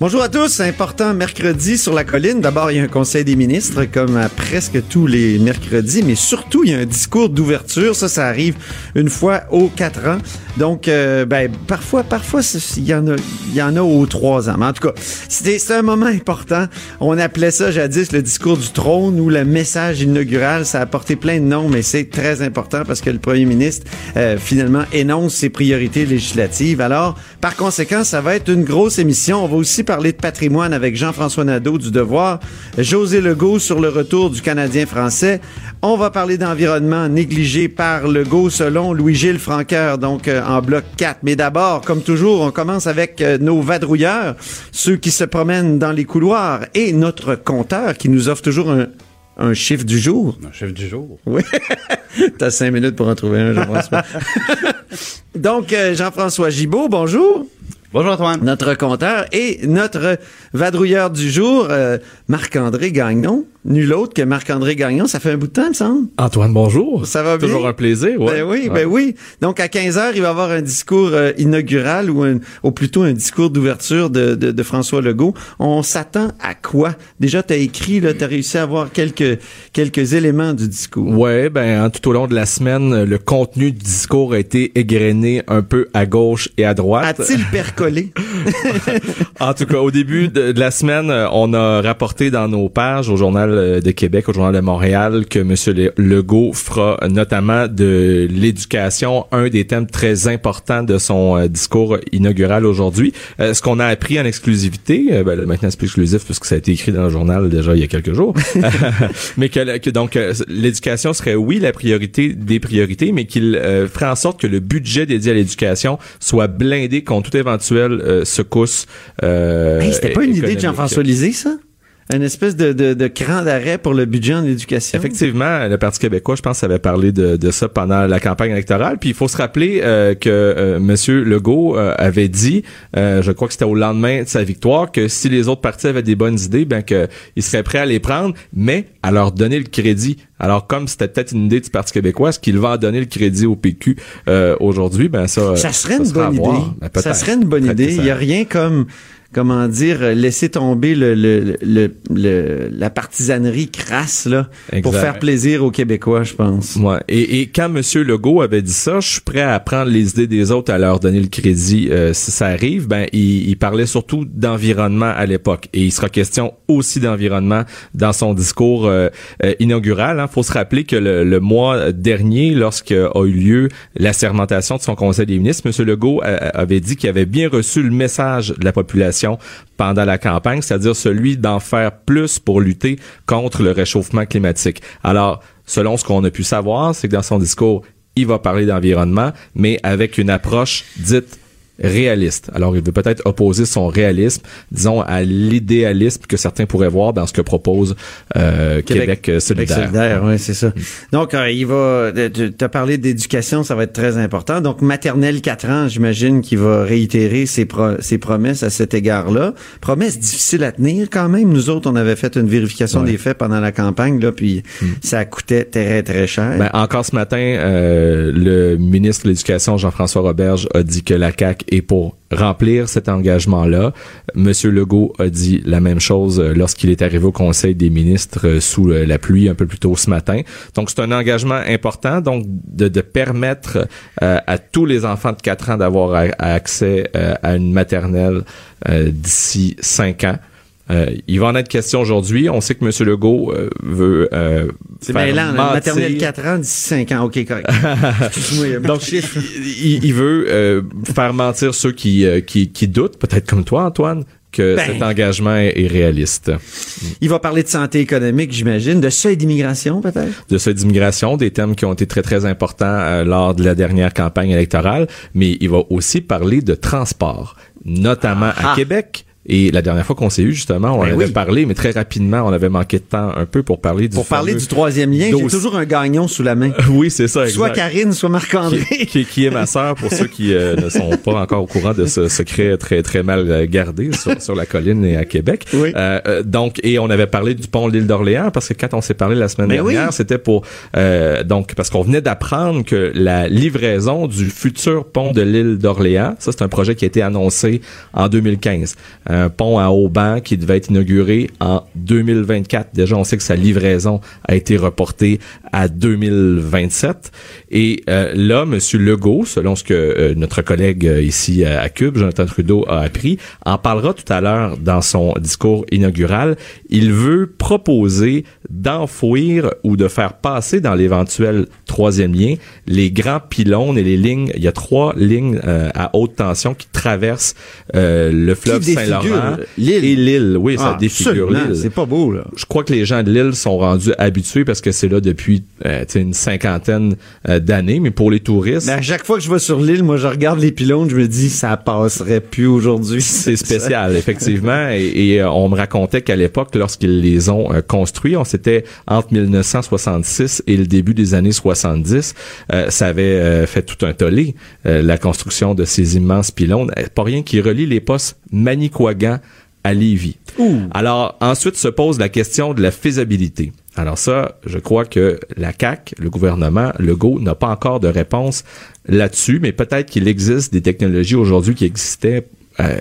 Bonjour à tous, important mercredi sur la colline. D'abord, il y a un conseil des ministres comme à presque tous les mercredis, mais surtout, il y a un discours d'ouverture. Ça, ça arrive une fois aux quatre ans. Donc, euh, ben, parfois, parfois, il y en a, il y en a aux trois ans. Mais en tout cas, c'est un moment important. On appelait ça jadis le discours du trône ou le message inaugural. Ça a porté plein de noms, mais c'est très important parce que le premier ministre, euh, finalement, énonce ses priorités législatives. Alors, par conséquent, ça va être une grosse émission. On va aussi parler de patrimoine avec Jean-François Nadeau du Devoir, José Legault sur le retour du Canadien français. On va parler d'environnement négligé par Legault selon Louis-Gilles Franqueur, donc euh, en bloc 4. Mais d'abord, comme toujours, on commence avec euh, nos vadrouilleurs, ceux qui se promènent dans les couloirs et notre compteur qui nous offre toujours un, un chiffre du jour. Un chiffre du jour. Oui. T'as cinq minutes pour en trouver un, Jean-François. Donc, euh, Jean-François Gibault, bonjour. Bonjour Antoine. Notre compteur et notre vadrouilleur du jour, euh, Marc-André Gagnon. Nul autre que Marc-André Gagnon. Ça fait un bout de temps, il me semble. Antoine, bonjour. Ça va bien? Toujours un plaisir, ouais. Ben oui, Ouais. ben oui. Donc, à 15 heures, il va y avoir un discours euh, inaugural ou, un, ou plutôt un discours d'ouverture de, de, de François Legault. On s'attend à quoi? Déjà, t'as écrit, là, t'as réussi à avoir quelques, quelques éléments du discours. Ouais, ben hein, tout au long de la semaine, le contenu du discours a été égrené un peu à gauche et à droite. A-t-il percolé? En tout cas, au début de, de la semaine, euh, on a rapporté dans nos pages au Journal euh, de Québec, au Journal de Montréal, que M. Le- Legault fera notamment de l'éducation un des thèmes très importants de son euh, discours inaugural aujourd'hui. Euh, ce qu'on a appris en exclusivité, euh, ben, maintenant c'est plus exclusif puisque ça a été écrit dans le journal déjà il y a quelques jours, mais que, que donc l'éducation serait oui la priorité des priorités, mais qu'il euh, ferait en sorte que le budget dédié à l'éducation soit blindé contre toute éventuelle secousse. Hey, C'était pas une idée de. Jean-François Lisée, ça? Une espèce de, de, de cran d'arrêt pour le budget en éducation. Effectivement, le Parti québécois, je pense, avait parlé de, de ça pendant la campagne électorale. Puis il faut se rappeler euh, que euh, Monsieur Legault euh, avait dit, euh, je crois que c'était au lendemain de sa victoire, que si les autres partis avaient des bonnes idées, ben que il serait prêt à les prendre, mais à leur donner le crédit. Alors comme c'était peut-être une idée du Parti québécois, est-ce qu'il va en donner le crédit au PQ euh, aujourd'hui? Ben ça, Ça serait une bonne idée. Ben, ça serait une bonne idée. Il y a rien comme comment dire euh, laisser tomber le, le, le, le- la partisanerie crasse là pour faire plaisir aux Québécois, je pense. Ouais. Et, et quand Monsieur Legault avait dit ça, je suis prêt à prendre les idées des autres, à leur donner le crédit euh, si ça arrive. Ben, il, il parlait surtout d'environnement à l'époque, et il sera question aussi d'environnement dans son discours euh, euh, inaugural. Il faut se rappeler que le, le mois dernier, lorsque a eu lieu la sermentation de son Conseil des ministres, Monsieur Legault avait dit qu'il avait bien reçu le message de la population pendant la campagne, c'est-à-dire celui d'en faire plus pour lutter contre le réchauffement climatique. Alors, selon ce qu'on a pu savoir, c'est que dans son discours, il va parler d'environnement, mais avec une approche dite réaliste. Alors, il veut peut-être opposer son réalisme, disons, à l'idéalisme que certains pourraient voir dans ce que propose euh, Québec, euh, solidaire. solidaire, ouais, c'est ça. Donc, euh, il va, euh, tu as parlé d'éducation, ça va être très important. Donc, maternelle 4 ans, j'imagine qu'il va réitérer ses, pro- ses promesses à cet égard-là. Promesses difficiles à tenir quand même. Nous autres, on avait fait une vérification Ouais. des faits pendant la campagne, là, puis ça coûtait très, très cher. Ben, encore ce matin, euh, le ministre de l'Éducation, Jean-François Roberge, a dit que la CAQ est pour remplir cet engagement-là. Monsieur Legault a dit la même chose euh, lorsqu'il est arrivé au Conseil des ministres euh, sous euh, la pluie un peu plus tôt ce matin. Donc, c'est un engagement important, donc de, permettre à tous les enfants de 4 ans d'avoir accès à une maternelle euh, d'ici 5 ans. Euh, il va en être question aujourd'hui. On sait que M. Legault euh, veut euh, C'est faire mêlant, mentir- maternelle 4 ans, d'ici 5 ans. OK, correct. Donc, il, il veut euh, faire mentir ceux qui, qui, qui doutent, peut-être comme toi, Antoine, que Ben. cet engagement est, réaliste. Il va parler de santé économique, j'imagine, de seuil d'immigration, peut-être? De cette immigration, des thèmes qui ont été très, très importants euh, lors de la dernière campagne électorale, mais il va aussi parler de transport, notamment Ah. à Québec. Et la dernière fois qu'on s'est eu, justement, on Ben avait oui. parlé, mais très rapidement, on avait manqué de temps un peu pour parler du Pour parler du troisième lien, j'ai toujours un gagnon sous la main. Oui, c'est ça, Soit exact. Karine, soit Marc-André. qui, qui- qui est ma sœur pour ceux qui euh, ne sont pas encore au courant de ce secret très très mal euh, gardé sur, sur la colline et à Québec. Oui. Euh, euh, donc et on avait parlé du pont de l'île d'Orléans parce que quand on s'est parlé la semaine Ben oui. dernière, c'était pour euh, donc parce qu'on venait d'apprendre que la livraison du futur pont de l'île d'Orléans, ça c'est un projet qui a été annoncé en 2015, un pont à haut banc qui devait être inauguré en 2024. Déjà on sait que sa livraison a été reportée à 2027 et euh, là monsieur Legault, selon ce que euh, notre collègue euh, ici à, à Cube, Jonathan Trudeau a appris, en parlera tout à l'heure dans son discours inaugural, il veut proposer d'enfouir ou de faire passer dans l'éventuel troisième lien les grands pylônes et les lignes. Il y a trois lignes euh, à haute tension qui traversent euh, le fleuve Qui défigure Saint-Laurent l'île. et l'île. Oui, ça Ah, défigure l'île C'est pas beau, là. je crois que les gens de l'île sont rendus habitués parce que c'est là depuis euh, une cinquantaine euh, d'années, mais pour les touristes, Mais à chaque fois que je vais sur l'île, moi, je regarde les pylônes, je me dis, ça passerait plus aujourd'hui. c'est spécial, effectivement. Et, et, euh, on me racontait qu'à l'époque, lorsqu'ils les ont euh, construits, on s'était entre 1966 et le début des années 70, euh, ça avait euh, fait tout un tollé, euh, la construction de ces immenses pylônes. Euh, Pas rien qui relie les postes Manicouagan à Lévis. Alors, ensuite se pose la question de la faisabilité. Alors ça, je crois que la CAC, le gouvernement, le GO, n'a pas encore de réponse là-dessus, mais peut-être qu'il existe des technologies aujourd'hui qui existaient euh,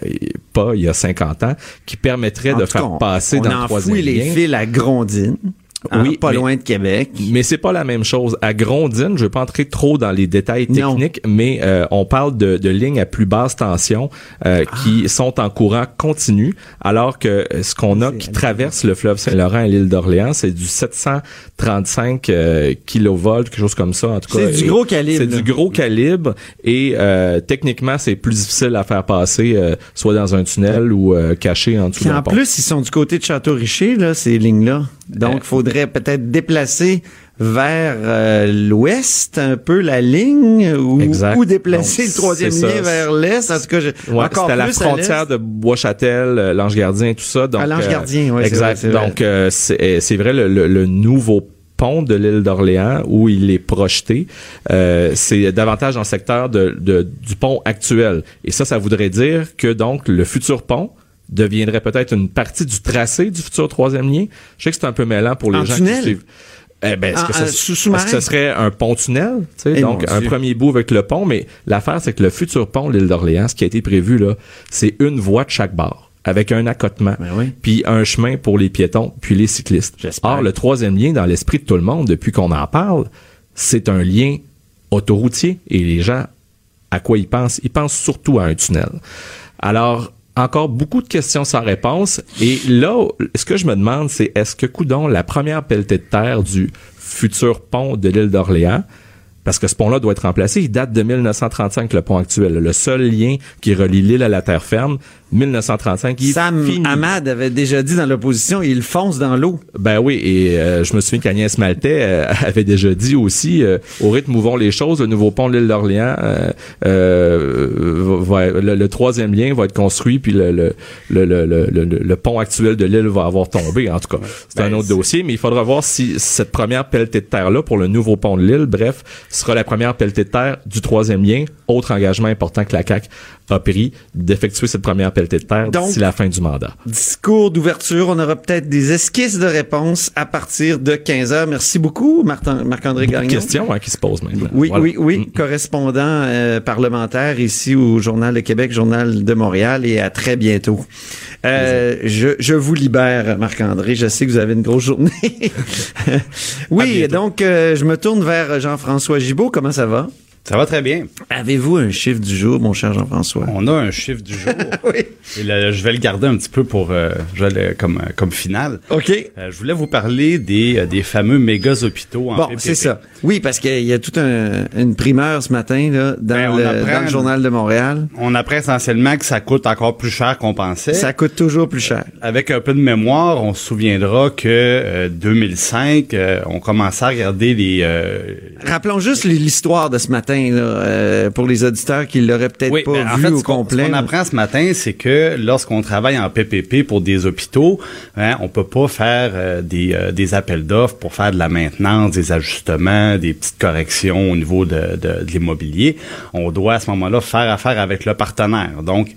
pas il y a 50 ans, qui permettraient En de faire cas, passer on dans le troisième les fils à Grondine. Hein, Oui, pas mais- loin de Québec. Mais c'est pas la même chose. À Grondine, je vais pas entrer trop dans les détails Non. techniques, mais euh, on parle de, de lignes à plus basse tension euh, Ah. qui sont en courant continu, alors que euh, ce qu'on a qui traverse le fleuve Saint-Laurent et l'île d'Orléans, c'est du 735 euh, kilovolts, quelque chose comme ça. En tout cas, C'est du gros calibre, C'est du gros calibre et euh, techniquement, c'est plus difficile à faire passer, euh, soit dans un tunnel ou euh, caché en dessous en plus, ils sont du côté de Château-Richer, là, ces lignes-là. Donc, il faudrait peut-être déplacer vers euh, l'ouest un peu la ligne ou, déplacer Donc, le troisième lien vers l'est. En tout cas, je, Ouais, encore c'était à la frontière de Bois-Châtel, euh, l'Ange Gardien, tout ça. Donc, À l'Ange euh, Gardien, c'est exact. vrai. Donc, euh, c'est euh, c'est vrai, le, le- le nouveau pont de l'île d'Orléans où il est projeté, euh, c'est davantage dans le secteur de, de- du pont actuel. Et ça, ça voudrait dire que donc le futur pont deviendrait peut-être une partie du tracé du futur troisième lien. Je sais que c'est un peu mêlant pour les En gens tunnel? qui suivent. Eh ben, est-ce que, ça, ce serait un pont-tunnel? Eh, donc, un premier bout avec le pont, mais l'affaire, c'est que le futur pont de l'île d'Orléans, ce qui a été prévu, là, c'est une voie de chaque bord, avec un accotement, Ben oui. puis un chemin pour les piétons, puis les cyclistes. J'espère. Or, le troisième lien, dans l'esprit de tout le monde, depuis qu'on en parle, c'est un lien autoroutier. Et les gens, à quoi ils pensent? Ils pensent surtout à un tunnel. Alors, encore beaucoup de questions sans réponse. Et là, ce que je me demande, c'est est-ce que, coudon, la première pelletée de terre du futur pont de l'île d'Orléans, parce que ce pont-là doit être remplacé, il date de 1935, le pont actuel. Le seul lien qui relie l'île à la terre ferme, 1935, il est Sam. Ahmad avait déjà dit dans l'opposition, il fonce dans l'eau. Ben oui, et euh, je me souviens qu'Agnès Maltais euh, avait déjà dit aussi, euh, au rythme où vont les choses, le nouveau pont de l'île d'Orléans, euh, euh, va- va- le, le troisième lien va être construit, puis le, le, le, le, le, le- le pont actuel de l'île va avoir tombé, en tout cas. C'est un autre dossier, mais il faudra voir si cette première pelletée de terre-là, pour le nouveau pont de l'île, bref, sera la première pelletée de terre du troisième lien. Autre engagement important que la CAQ a pris, d'effectuer cette première pelletée de terre d'ici la fin du mandat. Discours d'ouverture, on aura peut-être des esquisses de réponses à partir de 15 heures. Merci beaucoup, Marc-André Gagnon. questions hein, qui se posent maintenant. Oui, Voilà. oui, oui. Correspondant euh, parlementaire ici au Journal de Québec, Journal de Montréal et à très bientôt. Euh, je, je vous libère, Marc-André. Je sais que vous avez une grosse journée. Oui, donc euh, je me tourne vers Jean-François Gibault. Comment ça va? Ça va très bien. Avez-vous un chiffre du jour, mon cher Jean-François? On a un chiffre du jour. oui. Et là, je vais le garder un petit peu pour euh, je vais le- comme, comme finale. OK. Euh, je voulais vous parler des, euh, des fameux méga hôpitaux en Bon, c'est ça. Oui, parce qu'il y a toute un- une primeur ce matin là, dans, Ben, le, apprend- dans le Journal de Montréal. On apprend essentiellement que ça coûte encore plus cher qu'on pensait. Ça coûte toujours plus cher. Avec un peu de mémoire, on se souviendra que euh, 2005, euh, on commençait à regarder les... euh, Rappelons juste l'histoire de ce matin là, euh, pour les auditeurs qui l'auraient peut-être pas ben, en vu fait, au ce complet. Ce qu'on apprend ce matin, c'est que lorsqu'on travaille en PPP pour des hôpitaux, hein, on peut pas faire euh, des, euh, des appels d'offres pour faire de la maintenance, des ajustements, des petites corrections au niveau de, de, de l'immobilier. On doit à ce moment-là faire affaire avec le partenaire. Donc,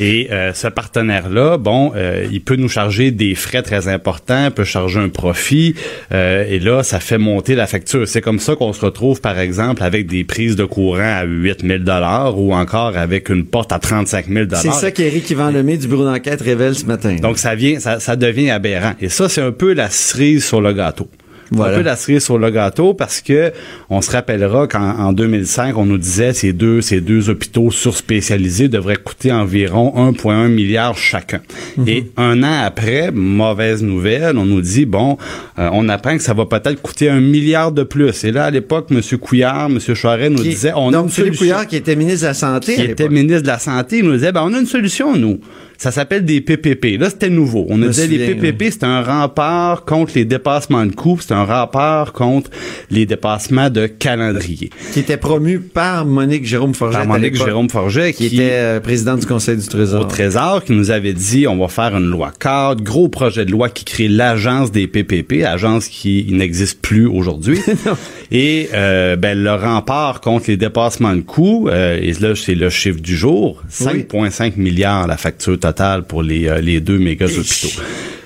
et euh, ce partenaire-là, bon, euh, il peut nous charger des frais très importants, peut charger un profit, euh, et là, ça fait monter la facture. C'est comme ça qu'on se retrouve, par exemple, avec des prises de courant à 8000 dollars ou encore avec une porte à 35 000 dollars. C'est ça qu'Éric Yvan Lemay du bureau d'enquête révèle ce matin. Donc ça vient, ça, ça devient aberrant. Et ça, c'est un peu la cerise sur le gâteau. Voilà. Un peu la cerise sur le gâteau parce que on se rappellera qu'en en 2005, on nous disait ces deux ces deux hôpitaux surspécialisés devraient coûter environ 1,1 milliard chacun. Mhm. Et un an après, mauvaise nouvelle, on nous dit bon, euh, on apprend que ça va peut-être coûter un milliard de plus. Et là, à l'époque, M. Couillard, M. Charest nous disait on a une solution Couillard qui était ministre de la Santé. qui était ministre de la Santé, il nous disait, ben, on a une solution, nous. Ça s'appelle des PPP. Là, c'était nouveau. On me disait, les PPP, c'était un rempart contre les dépassements de coûts, c'était un rempart contre les dépassements de calendrier. qui était promu par Monique Jérôme Forget. Par Monique Jérôme Forget, qui était euh, président du Conseil du Trésor. au Trésor qui nous avait dit on va faire une loi cadre, gros projet de loi qui crée l'agence des PPP, agence qui n'existe plus aujourd'hui. et euh, ben, le rempart contre les dépassements de coûts, euh, et là c'est le chiffre du jour, 5,5 milliards la facture totale pour les, euh, les deux méga hôpitaux.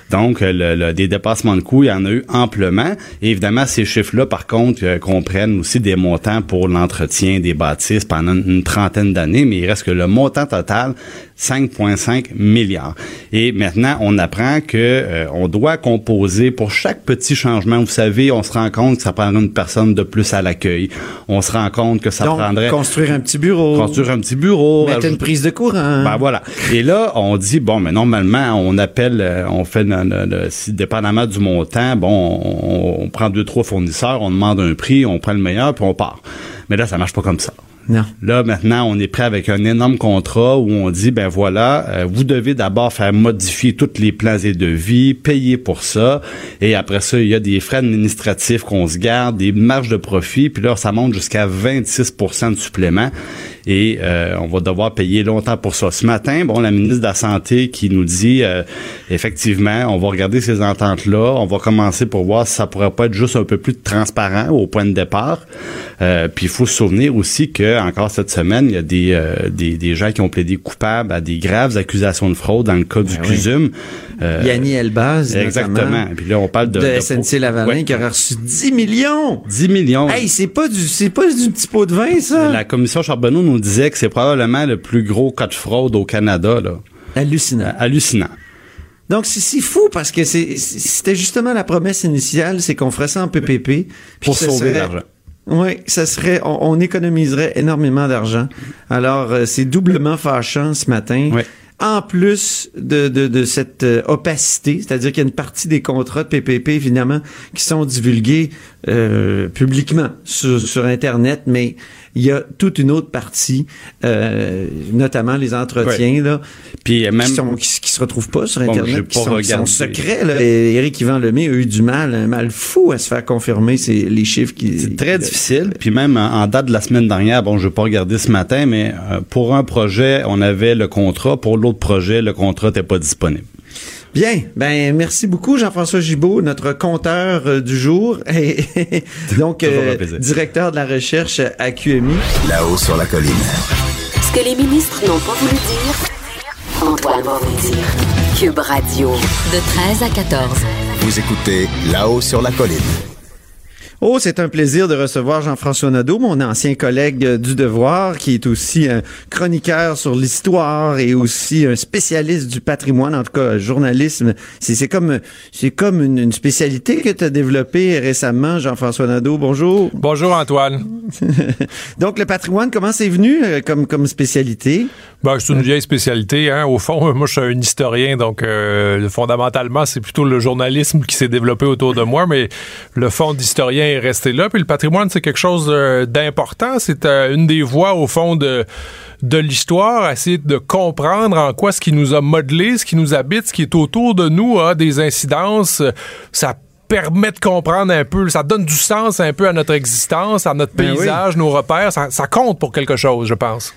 Donc, euh, le, le- des dépassements de coûts, il y en a eu amplement. Et évidemment, ces chiffres-là, par contre, euh, comprennent aussi des montants pour l'entretien des bâtisses pendant une, une trentaine d'années, mais il reste que le montant total, 5,5 milliards. Et maintenant, on apprend que euh, on doit composer pour chaque petit changement. Vous savez, on se rend compte que ça prendrait une personne de plus à l'accueil. On se rend compte que ça Donc, prendrait construire un petit bureau. construire un petit bureau, Mettre une prise de courant. ben voilà. Et là, on dit bon, mais normalement, on appelle, on fait, si, dépendamment du montant, bon, on, on prend deux trois fournisseurs, on demande un prix, on prend le meilleur, puis on part. Mais là, ça marche pas comme ça. Non. Là, maintenant, on est prêt avec un énorme contrat où on dit, ben voilà, euh, vous devez d'abord faire modifier tous les plans et devis, payer pour ça, et après ça, il y a des frais administratifs qu'on se garde, des marges de profit, puis là, ça monte jusqu'à 26% de supplément, et euh, on va devoir payer longtemps pour ça. Ce matin, bon, la ministre de la Santé qui nous dit, euh, effectivement, on va regarder ces ententes-là, on va commencer pour voir si ça pourrait pas être juste un peu plus transparent au point de départ, euh, puis il faut se souvenir aussi que encore cette semaine, il y a des, euh, des, des gens qui ont plaidé coupables à des graves accusations de fraude dans le cas du Ben oui. CUSUM. Euh, Yanni Elbaz, Exactement. Puis là, on parle de... de, de- SNC Lavalin Ouais. qui aurait reçu 10 millions. 10 millions. Hey, c'est pas du c'est pas du petit pot de vin ça. La commission Charbonneau nous disait que c'est probablement le plus gros cas de fraude au Canada. Là. Hallucinant. Hallucinant. Donc c'est si fou parce que c'était justement la promesse initiale, c'est qu'on ferait ça en PPP Pour sauver l'argent. Oui, ça serait, on, on économiserait énormément d'argent. Alors, euh, c'est doublement fâchant ce matin. Ouais. En plus de, de, de cette euh, opacité, c'est-à-dire qu'il y a une partie des contrats de PPP, évidemment, qui sont divulgués euh, publiquement sur, sur Internet, mais il y a toute une autre partie, euh, notamment les entretiens, là, Puis euh, même... qui, sont, qui, qui se retrouvent pas sur Bon, Internet, qui pas sont, qui sont secrets. Là. Et Éric Yvan Lemay a eu du mal, un mal fou à se faire confirmer ces, les chiffres qui... C'est très difficile. Puis même en, en date de la semaine dernière, bon, je vais pas regarder ce matin, mais euh, pour un projet, on avait le contrat. Pour l'autre projet, le contrat n'était pas disponible. Bien, ben merci beaucoup Jean-François Gibault, notre compteur euh, du jour et donc euh, directeur de la recherche à QMI. Là-haut sur la colline. Ce que les ministres n'ont pas voulu dire, Antoine va vous dire. Cube Radio. De 13 à 14. Vous écoutez Là-haut sur la colline. Oh, c'est un plaisir de recevoir Jean-François Nadeau, mon ancien collègue euh, du Devoir, qui est aussi un chroniqueur sur l'histoire et aussi un spécialiste du patrimoine, en tout cas journalisme. C'est comme c'est comme une, une spécialité que tu as développée récemment, Jean-François Nadeau. Bonjour. Bonjour Antoine. Donc le patrimoine, comment c'est venu euh, comme comme spécialité? Ben, c'est une vieille spécialité. Hein. Au fond, moi, je suis un historien, donc euh, fondamentalement, c'est plutôt le journalisme qui s'est développé autour de moi, mais le fond d'historien est resté là. Puis le patrimoine, c'est quelque chose euh, d'important. C'est euh, une des voies, au fond, de de l'histoire, essayer de comprendre en quoi ce qui nous a modelé, ce qui nous habite, ce qui est autour de nous a des incidences. Ça permet de comprendre un peu, ça donne du sens un peu à notre existence, à notre Ben oui. paysage, nos repères. Ça, ça compte pour quelque chose, je pense.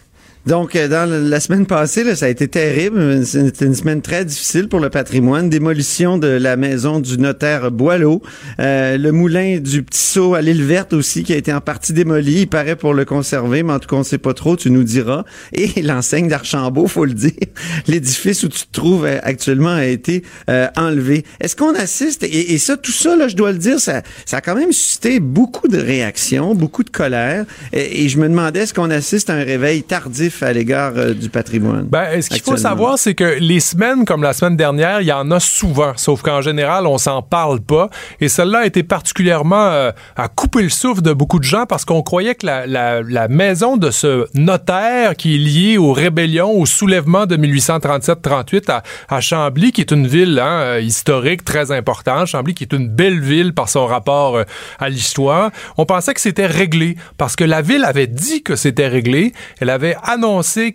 Donc, euh, dans la semaine passée, là, ça a été terrible. C'était une semaine très difficile pour le patrimoine. Démolition de la maison du notaire Boileau. Euh, le moulin du Petit Saut à l'île Verte aussi, qui a été en partie démoli. Il paraît pour le conserver, mais en tout cas, on sait pas trop, tu nous diras. Et l'enseigne d'Archambault, faut le dire. L'édifice où tu te trouves euh, actuellement a été euh, enlevé. Est-ce qu'on assiste, et, ça, tout ça, là, je dois le dire, ça, ça a quand même suscité beaucoup de réactions, beaucoup de colère. Et je me demandais, est-ce qu'on assiste à un réveil tardif à l'égard euh, du patrimoine? Ben, ce qu'il faut savoir, c'est que les semaines comme la semaine dernière, il y en a souvent, sauf qu'en général, on s'en parle pas. Et celle-là a été particulièrement euh, à couper le souffle de beaucoup de gens parce qu'on croyait que la, la- la maison de ce notaire qui est lié aux rébellions, au soulèvement de 1837-38 à, à Chambly, qui est une ville hein, euh, historique très importante, Chambly qui est une belle ville par son rapport euh, à l'histoire, on pensait que c'était réglé parce que la ville avait dit que c'était réglé. Elle avait annoncé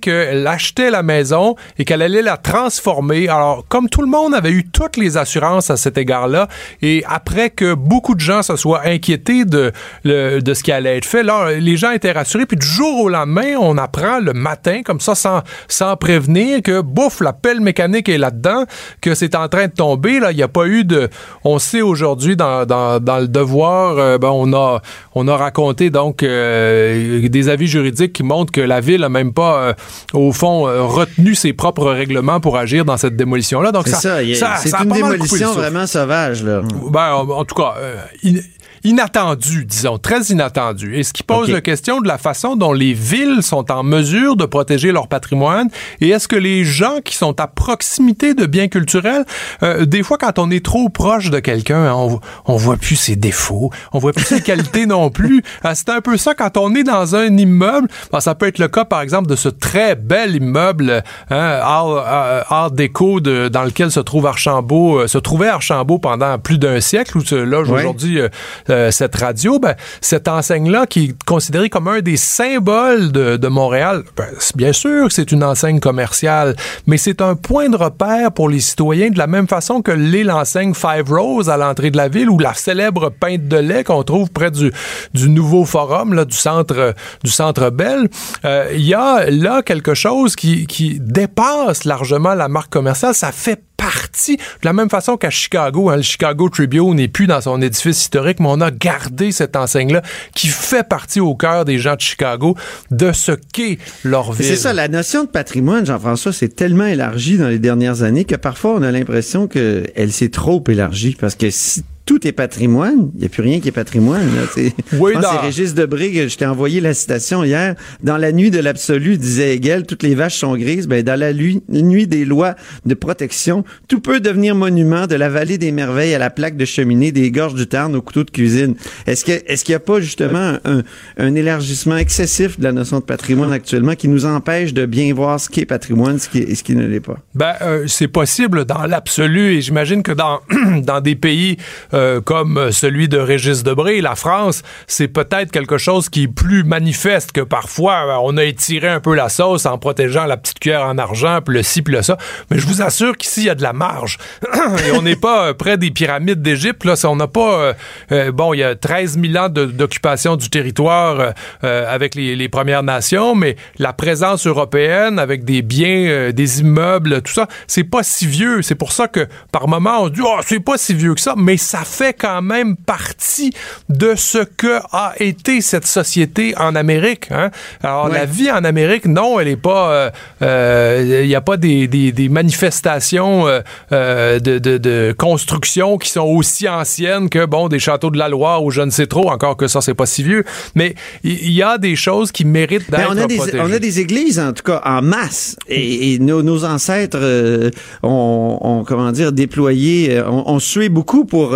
qu'elle achetait la maison et qu'elle allait la transformer. Alors, comme tout le monde avait eu toutes les assurances à cet égard-là, et après que beaucoup de gens se soient inquiétés de, de ce qui allait être fait, là, les gens étaient rassurés. Puis du jour au lendemain, on apprend le matin, comme ça, sans, sans prévenir, que bouf, la pelle mécanique est là-dedans, que c'est en train de tomber. Là, il n'y a pas eu de. On sait aujourd'hui dans, dans, dans le devoir, euh, ben, on a on a raconté donc euh, des avis juridiques qui montrent que la ville a même pas, euh, au fond, euh, retenu ses propres règlements pour agir dans cette démolition-là. Donc C'est ça, ça, c'est une pas démolition vraiment sauvage, là. Ben, en, en tout cas, euh, in- inattendu, disons, très inattendu. Et ce qui pose la question de la façon dont les villes sont en mesure de protéger leur patrimoine et est-ce que les gens qui sont à proximité de biens culturels, euh, des fois quand on est trop proche de quelqu'un, hein, on, on voit plus ses défauts, on voit plus ses qualités non plus. Euh, C'est un peu ça quand on est dans un immeuble. Ben, ça peut être le cas par exemple de ce très bel immeuble hein, art, euh, art déco de- dans lequel se trouve Archambault, euh, se trouvait Archambault pendant plus d'un siècle où se loge Ouais. aujourd'hui euh, euh, cette radio, ben, cette enseigne-là qui est considérée comme un des symboles de, Montréal, ben, bien sûr que c'est une enseigne commerciale, mais c'est un point de repère pour les citoyens de la même façon que l'est l'enseigne Five Rose à l'entrée de la ville ou la célèbre pinte de lait qu'on trouve près du, du nouveau forum là, du centre du centre Bell. Euh, Il y a là quelque chose qui, qui dépasse largement la marque commerciale. Ça fait partie, de la même façon qu'à Chicago, hein, le Chicago Tribune n'est plus dans son édifice historique, mais on a gardé cette enseigne-là qui fait partie au cœur des gens de Chicago de ce qu'est leur ville. C'est ça, la notion de patrimoine, Jean-François, c'est tellement élargi dans les dernières années que parfois on a l'impression qu'elle s'est trop élargie parce que si tout est patrimoine, il n'y a plus rien qui est patrimoine. Là, sais. Oui, c'est Régis Debré, je t'ai envoyé la citation hier. Dans la nuit de l'absolu, disait Hegel, toutes les vaches sont grises. Ben, dans la lui- nuit des lois de protection, tout peut devenir monument de la vallée des merveilles à la plaque de cheminée, des gorges du Tarn au couteau de cuisine. Est-ce que est-ce qu'il n'y a pas justement un, un élargissement excessif de la notion de patrimoine actuellement qui nous empêche de bien voir ce qui est patrimoine ce qui est- et ce qui ne l'est pas? Ben, euh, c'est possible dans l'absolu et j'imagine que dans, dans des pays euh, comme celui de Régis Debré, la France, c'est peut-être quelque chose qui est plus manifeste que parfois euh, on a étiré un peu la sauce en protégeant la petite cuillère en argent, puis le ci, puis le ça. Mais je vous assure qu'ici, il y a de la marge. on n'est pas euh, près des pyramides d'Égypte. Là, on n'a pas... euh, bon, il y a 13 000 ans d'occupation du territoire euh, avec les, les Premières Nations, mais la présence européenne avec des biens, euh, des immeubles, tout ça, c'est pas si vieux. C'est pour ça que par moment on dit oh c'est pas si vieux que ça, mais ça fait quand même partie de ce que a été cette société en Amérique. Hein? Alors, la vie en Amérique, non, elle est pas... Il euh, n'y a pas des, des, des manifestations de, de, de, construction qui sont aussi anciennes que, bon, des châteaux de la Loire ou je ne sais trop, encore que ça, c'est pas si vieux. Mais il y, a des choses qui méritent d'être on a des, On a des églises, en tout cas, en masse. Et, nos, nos, ancêtres ont, comment dire, déployé, ont, ont sué beaucoup pour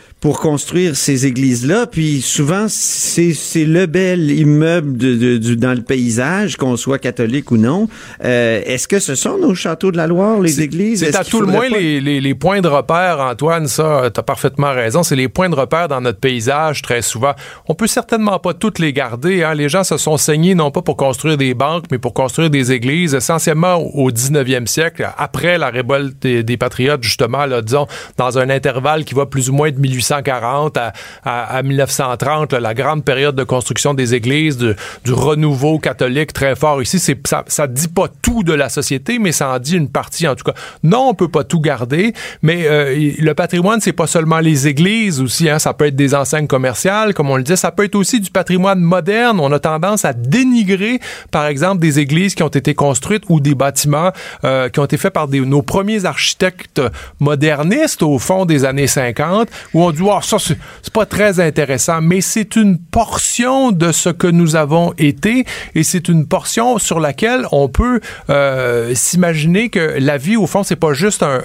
pour construire ces églises-là. Puis souvent, c'est, c'est le bel immeuble de, de, dans le paysage, qu'on soit catholique ou non. Euh, est-ce que ce sont nos châteaux de la Loire, les églises? C'est à tout le moins les, les, les, points de repère, Antoine, ça, t'as parfaitement raison. C'est les points de repère dans notre paysage, très souvent. On peut certainement pas toutes les garder. Hein. Les gens se sont saignés non pas pour construire des banques, mais pour construire des églises, essentiellement au 19e siècle, après la révolte des, des patriotes, justement, là, disons, dans un intervalle qui va plus ou moins de 1800 1840 à, à, 1930, la grande période de construction des églises, du renouveau catholique très fort ici. Ça, ça dit pas tout de la société, mais ça en dit une partie en tout cas. Non, on peut pas tout garder, mais euh, le patrimoine, c'est pas seulement les églises aussi. Hein, ça peut être des enseignes commerciales, comme on le dit. Ça peut être aussi du patrimoine moderne. On a tendance à dénigrer, par exemple, des églises qui ont été construites ou des bâtiments euh, qui ont été faits par nos premiers architectes modernistes au fond des années 50, où on ça, c'est pas très intéressant, mais c'est une portion de ce que nous avons été et c'est une portion sur laquelle on peut euh, s'imaginer que la vie, au fond, c'est pas juste un,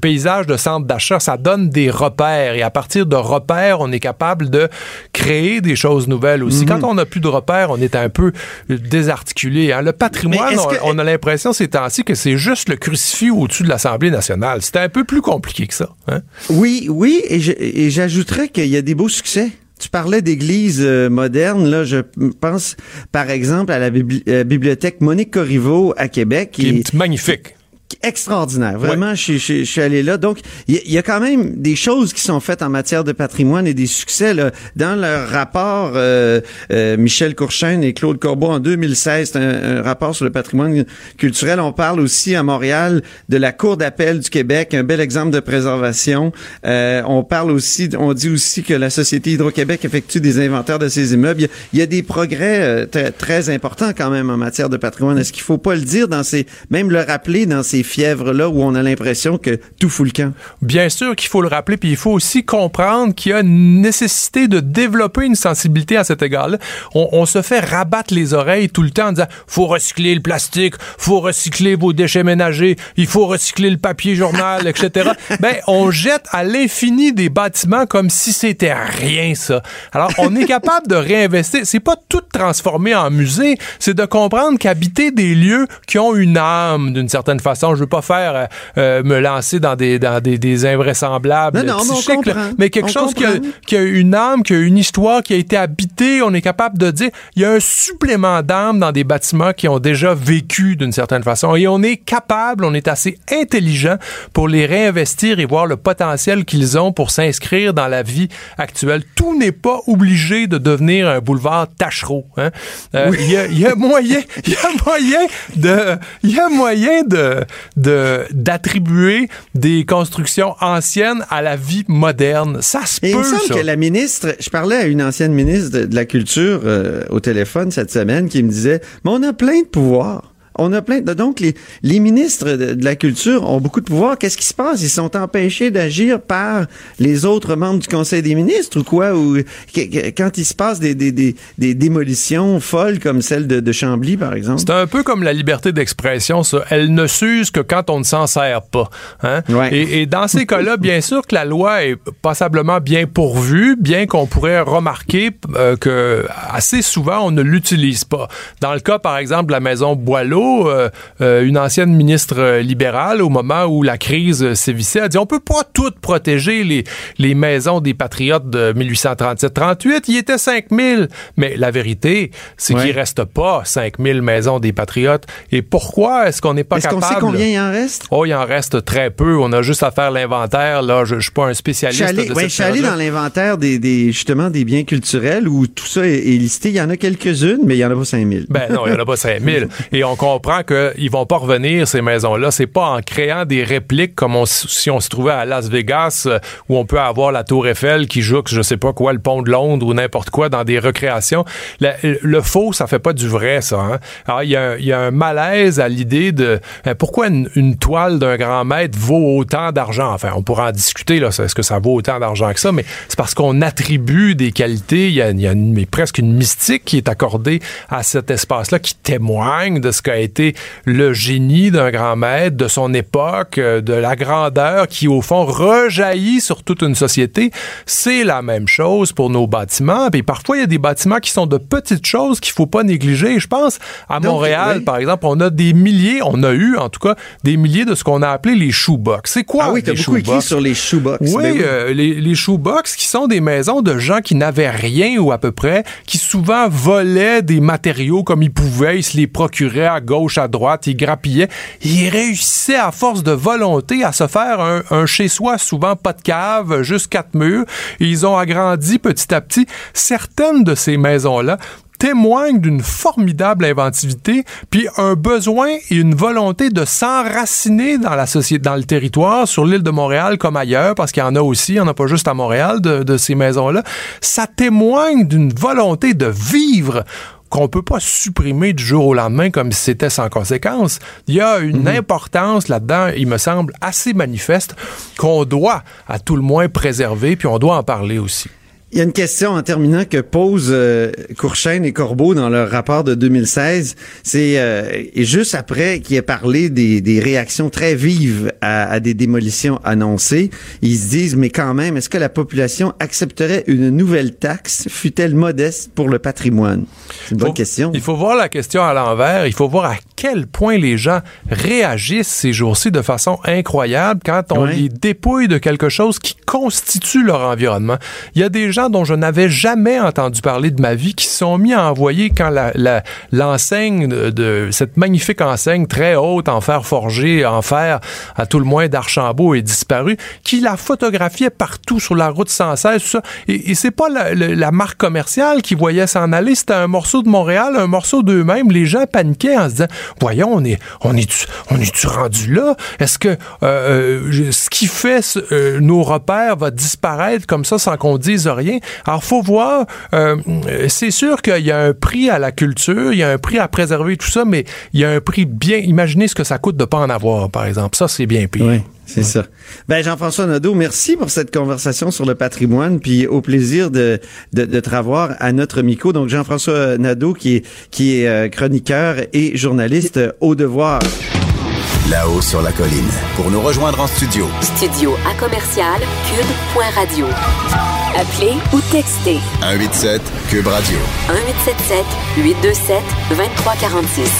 paysage de centre d'achat, ça donne des repères et à partir de repères, on est capable de créer des choses nouvelles aussi. Mhm. Quand on n'a plus de repères, on est un peu désarticulé. Hein. Le patrimoine, on, a l'impression ces temps-ci que c'est juste le crucifix au-dessus de l'Assemblée nationale. C'est un peu plus compliqué que ça. Hein? Oui, oui, et je, et j'ajouterais qu'il y a des beaux succès. Tu parlais d'églises euh, modernes, là, je pense par exemple à la euh, bibliothèque Monique Corriveau à Québec. Qui, est magnifique extraordinaire. Vraiment, je, je, suis allé là. Donc, il y, a quand même des choses qui sont faites en matière de patrimoine et des succès. Là. Dans leur rapport, euh, euh, Michel Courchaine et Claude Corbeau en 2016, c'est un, rapport sur le patrimoine culturel. On parle aussi à Montréal de la Cour d'appel du Québec, un bel exemple de préservation. Euh, on parle aussi, on dit aussi que la Société Hydro-Québec effectue des inventaires de ses immeubles. Il y a, des progrès très, très importants quand même en matière de patrimoine. Est-ce qu'il faut pas le dire dans ces, même le rappeler dans ces fièvres-là où on a l'impression que tout fout le camp. Bien sûr qu'il faut le rappeler, puis il faut aussi comprendre qu'il y a une nécessité de développer une sensibilité à cet égard-là. On, se fait rabattre les oreilles tout le temps en disant faut recycler le plastique, faut recycler vos déchets ménagers, il faut recycler le papier journal, etc. ben, on jette à l'infini des bâtiments comme si c'était rien, ça. Alors, on est capable de réinvestir. C'est pas tout transformer en musée, c'est de comprendre qu'habiter des lieux qui ont une âme, d'une certaine façon, je veux pas faire euh, euh, me lancer dans des dans des, des invraisemblables non, psychiques, mais, quelque chose qui a, qui a, une âme, qui a une histoire, qui a été habité, on est capable de dire il y a un supplément d'âme dans des bâtiments qui ont déjà vécu d'une certaine façon et on est capable, on est assez intelligent pour les réinvestir et voir le potentiel qu'ils ont pour s'inscrire dans la vie actuelle. Tout n'est pas obligé de devenir un boulevard Tachereau. Hein? Euh, il y, a, y a moyen, il y a moyen de, il y a moyen de de d'attribuer des constructions anciennes à la vie moderne. Ça se peut. Il me semble que la ministre, je parlais à une ancienne ministre de, la Culture euh, au téléphone cette semaine qui me disait, mais on a plein de pouvoirs. On a plein de, donc les, les ministres de, la culture ont beaucoup de pouvoir. Qu'est-ce qui se passe? Ils sont empêchés d'agir par les autres membres du Conseil des ministres ou quoi? Ou quand il se passe des, des, des, des démolitions folles comme celle de, de Chambly par exemple? C'est un peu comme la liberté d'expression. Ça, elle ne s'use que quand on ne s'en sert pas. Hein? Et, et, dans ces cas-là, bien sûr que la loi est passablement bien pourvue, bien qu'on pourrait remarquer euh, que assez souvent on ne l'utilise pas. Dans le cas par exemple de la maison Boileau euh, euh, une ancienne ministre libérale, au moment où la crise sévissait, a dit on peut pas tout protéger les, les maisons des patriotes de 1837-38. Il y était 5000. Mais la vérité, c'est qu'il reste pas 5000 maisons des patriotes. Et pourquoi est-ce qu'on n'est pas capable... Est-ce qu'on sait combien il en reste? Oh, il en reste très peu. On a juste à faire l'inventaire. Là, je, je suis pas un spécialiste je suis allé, je suis allé dans l'inventaire des, des, justement, des biens culturels où tout ça est, listé. Il y en a quelques-unes, mais il y en a pas 5000. Ben non, il y en a pas 5000. Et on comprend qu'ils vont pas revenir, ces maisons-là. C'est pas en créant des répliques comme si on se trouvait à Las Vegas, euh, où on peut avoir la Tour Eiffel qui joue, je sais pas quoi, le pont de Londres ou n'importe quoi dans des recréations. Le, faux, ça fait pas du vrai, ça. hein. Alors, il y, a un- malaise à l'idée de euh, pourquoi une, toile d'un grand maître vaut autant d'argent? Enfin, on pourra en discuter, là, est-ce que ça vaut autant d'argent que ça, mais c'est parce qu'on attribue des qualités, il y a, mais presque une mystique qui est accordée à cet espace-là, qui témoigne de ce qu'a été le génie d'un grand maître, de son époque, euh, de la grandeur qui, au fond, rejaillit sur toute une société. C'est la même chose pour nos bâtiments. Puis parfois, il y a des bâtiments qui sont de petites choses qu'il faut pas négliger. Je pense à Donc, Montréal, oui. par exemple, on a des milliers, on a eu en tout cas des milliers de ce qu'on a appelé les shoebox. C'est quoi Ah oui, les beaucoup écrit shoebox? sur les shoebox. Oui, Ben euh, les, les shoebox qui sont des maisons de gens qui n'avaient rien ou à peu près, qui souvent volaient des matériaux comme ils pouvaient, ils se les procuraient à gauche, à droite, ils grappillaient. Ils réussissaient à force de volonté à se faire un, chez-soi, souvent pas de cave, juste quatre murs. Ils ont agrandi petit à petit. Certaines de ces maisons-là témoignent d'une formidable inventivité, puis un besoin et une volonté de s'enraciner dans la société, dans le territoire, sur l'île de Montréal comme ailleurs, parce qu'il y en a aussi, il n'y en a pas juste à Montréal de ces maisons-là. Ça témoigne d'une volonté de vivre qu'on peut pas supprimer du jour au lendemain comme si c'était sans conséquence. Il y a une importance là-dedans, il me semble, assez manifeste qu'on doit à tout le moins préserver, puis on doit en parler aussi. Il y a une question en terminant que posent euh, Courchaine et Corbeau dans leur rapport de 2016. C'est euh, juste après qu'il ait parlé des, des réactions très vives à, à des démolitions annoncées, ils se disent mais quand même, est-ce que la population accepterait une nouvelle taxe, fût-elle modeste pour le patrimoine? C'est une bonne Faut- question. Il faut voir la question à l'envers. Il faut voir à quel point les gens réagissent ces jours-ci de façon incroyable quand on Ouais. les dépouille de quelque chose qui constitue leur environnement. Il y a des gens dont je n'avais jamais entendu parler de ma vie qui se sont mis à envoyer quand l'enseigne de, cette magnifique enseigne très haute en fer forgé, en fer à tout le moins d'Archambault est disparue, qui la photographiait partout sur la route 116, tout ça. Et, et c'est pas la, marque commerciale qui voyait s'en aller, c'était un morceau de Montréal, un morceau d'eux-mêmes. Les gens paniquaient en se disant, voyons, on est, on est, on est rendu là? Est-ce que euh, euh, ce qui fait euh, nos repères va disparaître comme ça sans qu'on dise rien? Alors faut voir. euh, c'est sûr qu'il y a un prix à la culture, il y a un prix à préserver tout ça, mais il y a un prix bien. Imaginez ce que ça coûte de pas en avoir, par exemple. Ça, c'est bien pire. Oui, c'est ça. Ben Jean-François Nadeau, merci pour cette conversation sur le patrimoine, puis au plaisir de, de, de te revoir à notre micro. Donc Jean-François Nadeau, qui est, qui est euh, chroniqueur et journaliste au devoir. Là-haut sur la colline. Pour nous rejoindre en studio, Studio à commercial cube.radio. Appelez ou textez 187 Cube Radio. 1877 827 2346.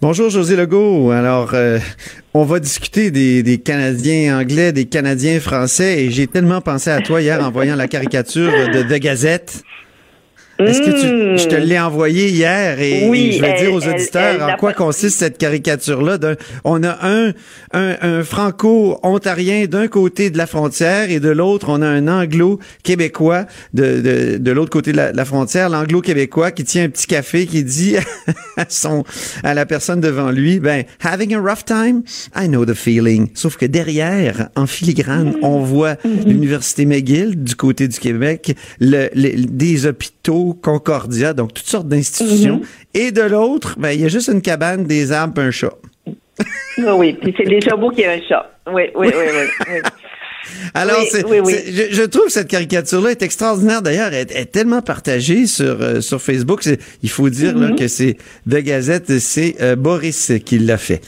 Bonjour José Legault. Alors, euh, on va discuter des, des Canadiens anglais, des Canadiens français, et j'ai tellement pensé à toi hier en voyant la caricature de The Gazette. Est-ce que tu, je te l'ai envoyé hier et, Oui, et je vais elle- dire aux auditeurs elle en quoi consiste cette caricature-là. On a un, un, un franco-ontarien d'un côté de la frontière et de l'autre, on a un anglo-québécois de, de, de l'autre côté de la, de la frontière, l'anglo-québécois qui tient un petit café qui dit à son, à la personne devant lui, ben, having a rough time, I know the feeling. Sauf que derrière, en filigrane, on voit l'Université McGill du côté du Québec, le, le- des hôpitaux Concordia, donc toutes sortes d'institutions. Et de l'autre, ben, il y a juste une cabane, des arbres, un chat. Oui, oui. Puis c'est déjà beau qu'il y ait un chat. Oui, oui, oui, oui. oui. Alors, Oui, c'est, oui, oui. c'est- je, je trouve que cette caricature-là est extraordinaire. D'ailleurs, elle est tellement partagée sur euh, sur Facebook. C'est- il faut dire Mm-hmm. là, que c'est The Gazette, c'est euh, Boris qui l'a fait.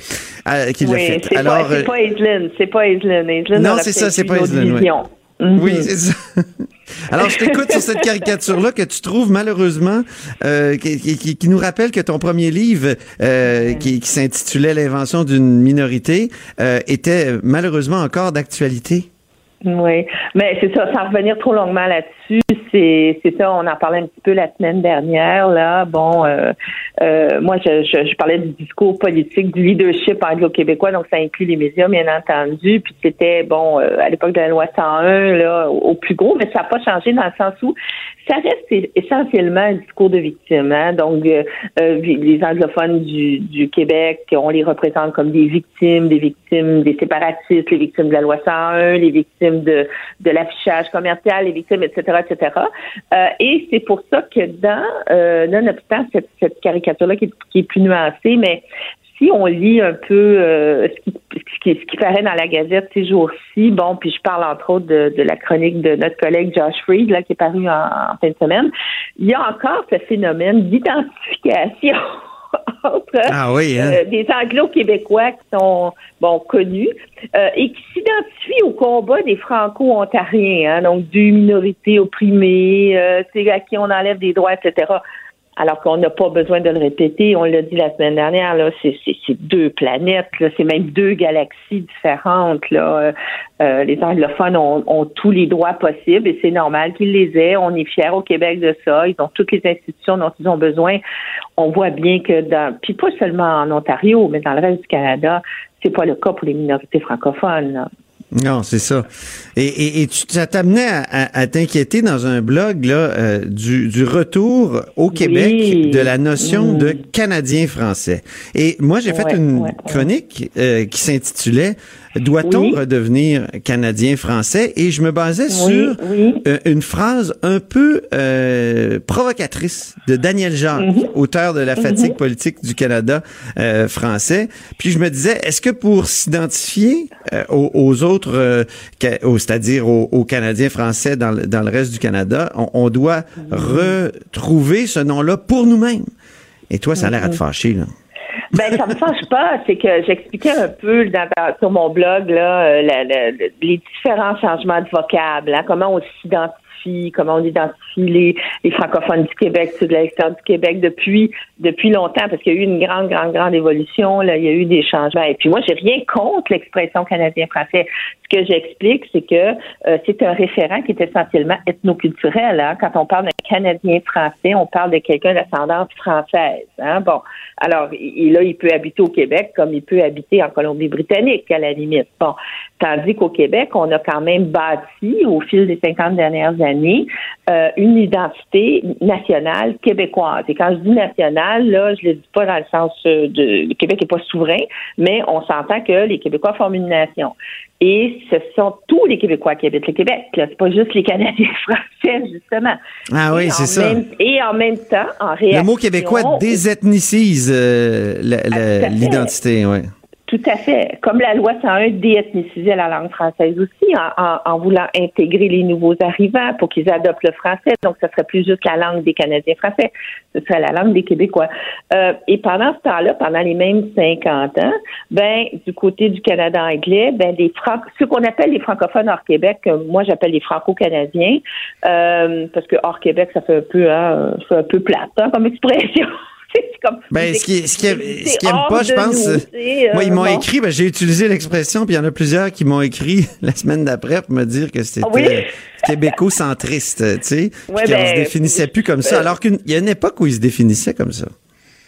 Euh, qui l'a Oui, fait. c'est Alors, pas, c'est euh, pas Aislinn. C'est pas Aislinn. Aislinn Non, c'est ça, c'est pas Aislinn, Mhm. Oui, c'est ça. Alors, je t'écoute sur cette caricature-là que tu trouves malheureusement, euh, qui, qui- qui- qui nous rappelle que ton premier livre, euh, qui, qui s'intitulait L'invention d'une minorité, euh, était malheureusement encore d'actualité. Oui, mais c'est ça, sans revenir trop longuement là-dessus, c'est ça, on en parlait un petit peu la semaine dernière, là. Bon, euh, euh, moi, je, je, je, parlais du discours politique, du leadership anglo-québécois, donc ça inclut les médias, bien entendu, puis c'était, bon, euh, à l'époque de la loi 101, là, au, plus gros, mais ça n'a pas changé dans le sens où ça reste essentiellement un discours de victime, hein? donc les anglophones du, du Québec, on les représente comme des victimes, des victimes des séparatistes, les victimes de la loi 101, les victimes de, de l'affichage commercial, les victimes, etc., etc. Euh, et c'est pour ça que dans, euh, nonobstant cette, cette caricature-là qui, qui, est plus nuancée, mais si on lit un peu euh, ce, qui, ce, qui, ce qui paraît dans la Gazette ces jours-ci, bon, puis je parle entre autres de, de, la chronique de notre collègue Josh Freed, là, qui est paru en fin de semaine, il y a encore ce phénomène d'identification entre ah oui, hein? euh, des anglo-québécois qui sont bon connus euh, et qui s'identifient au combat des franco-ontariens, hein, donc deux minorités opprimées, euh, à qui on enlève des droits, etc alors qu'on n'a pas besoin de le répéter. On l'a dit la semaine dernière, là, c'est, deux planètes, là, c'est même deux galaxies différentes. Là. Euh, les anglophones ont, tous les droits possibles et c'est normal qu'ils les aient. On est fiers au Québec de ça. Ils ont toutes les institutions dont ils ont besoin. On voit bien que dans, puis pas seulement en Ontario, mais dans le reste du Canada, c'est pas le cas pour les minorités francophones. Non, c'est ça. Et, et, et tu, ça t'amenait à, à, t'inquiéter dans un blog là, euh, du, du, retour au Québec de la notion de Canadien français. Et moi, j'ai fait une chronique euh, qui s'intitulait doit-on redevenir canadien-français? Et je me basais sur euh, une phrase un peu euh, provocatrice de Daniel Jacques, mhm. auteur de La fatigue mhm. politique du Canada euh, français. Puis je me disais, est-ce que pour s'identifier aux, autres, c'est-à-dire aux, Canadiens français dans, dans, le reste du Canada, on, doit mhm. retrouver ce nom-là pour nous-mêmes? Et toi, ça a l'air à te fâcher, là. Ben, ça me fâche pas. C'est que j'expliquais un peu dans, sur mon blog là, euh, les différents changements de vocable, hein, comment on s'identifie comment on identifie les, francophones du Québec, ceux de l'extérieur du Québec depuis depuis longtemps, parce qu'il y a eu une grande, grande, grande évolution. Là, il y a eu des changements. Et puis moi, j'ai rien contre l'expression canadien-français. Ce que j'explique, c'est que euh, c'est un référent qui est essentiellement ethnoculturel. Hein. Quand on parle d'un Canadien français, on parle de quelqu'un d'ascendance française. Hein. Bon, alors et là, il peut habiter au Québec comme il peut habiter en Colombie-Britannique, à la limite. Bon, tandis qu'au Québec, on a quand même bâti au fil des 50 dernières années euh, une identité nationale québécoise. Et quand je dis nationale, là, je ne le dis pas dans le sens euh, de le Québec n'est pas souverain, mais on s'entend que les Québécois forment une nation. Et ce sont tous les Québécois qui habitent le Québec. C'est pas juste les Canadiens français, justement. Ah oui, c'est ça. et en même temps, en réaction... Le mot québécois désethnicise euh, ah, l'identité, oui. Tout à fait. Comme la loi 101 déethnicisait la langue française aussi en, en, voulant intégrer les nouveaux arrivants pour qu'ils adoptent le français. Donc, ce serait plus juste la langue des Canadiens français, ce serait la langue des Québécois. Euh, et pendant ce temps-là, pendant les mêmes 50 ans, ben du côté du Canada anglais, ben les Franc ce qu'on appelle les francophones hors Québec, moi j'appelle les franco-canadiens, euh, parce que hors Québec, ça fait un peu, hein, un peu plate hein, comme expression. comme ben, ce qui, ce qui, ce qui aime pas, je pense. Euh, moi, ils m'ont écrit, ben, j'ai utilisé l'expression, puis il y en a plusieurs qui m'ont écrit la semaine d'après pour me dire que c'était oui? québéco-centriste, tu sais, ouais, qu'on ben, se définissait plus comme ça, alors qu'il y a une époque où ils se définissaient comme ça.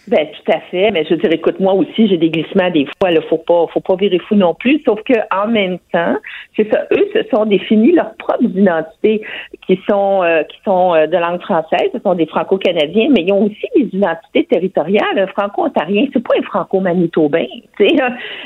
Ben tout à fait. Mais je veux dire, écoute, moi aussi, j'ai des glissements des fois. Il faut pas, faut pas virer fou non plus. Sauf que en même temps, c'est ça. Eux se sont définis leurs propres identités qui sont euh, qui sont euh, de langue française. Ce sont des Franco-canadiens, mais ils ont aussi des identités territoriales. Franco-ontarien, c'est pas un Franco-manitobain.